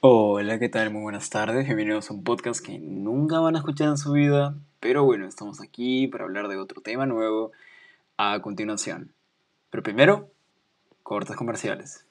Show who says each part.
Speaker 1: Hola, ¿qué tal? Muy buenas tardes. Bienvenidos a un podcast que nunca van a escuchar en su vida, pero bueno, estamos aquí para hablar de otro tema nuevo a continuación. Pero primero, cortes comerciales.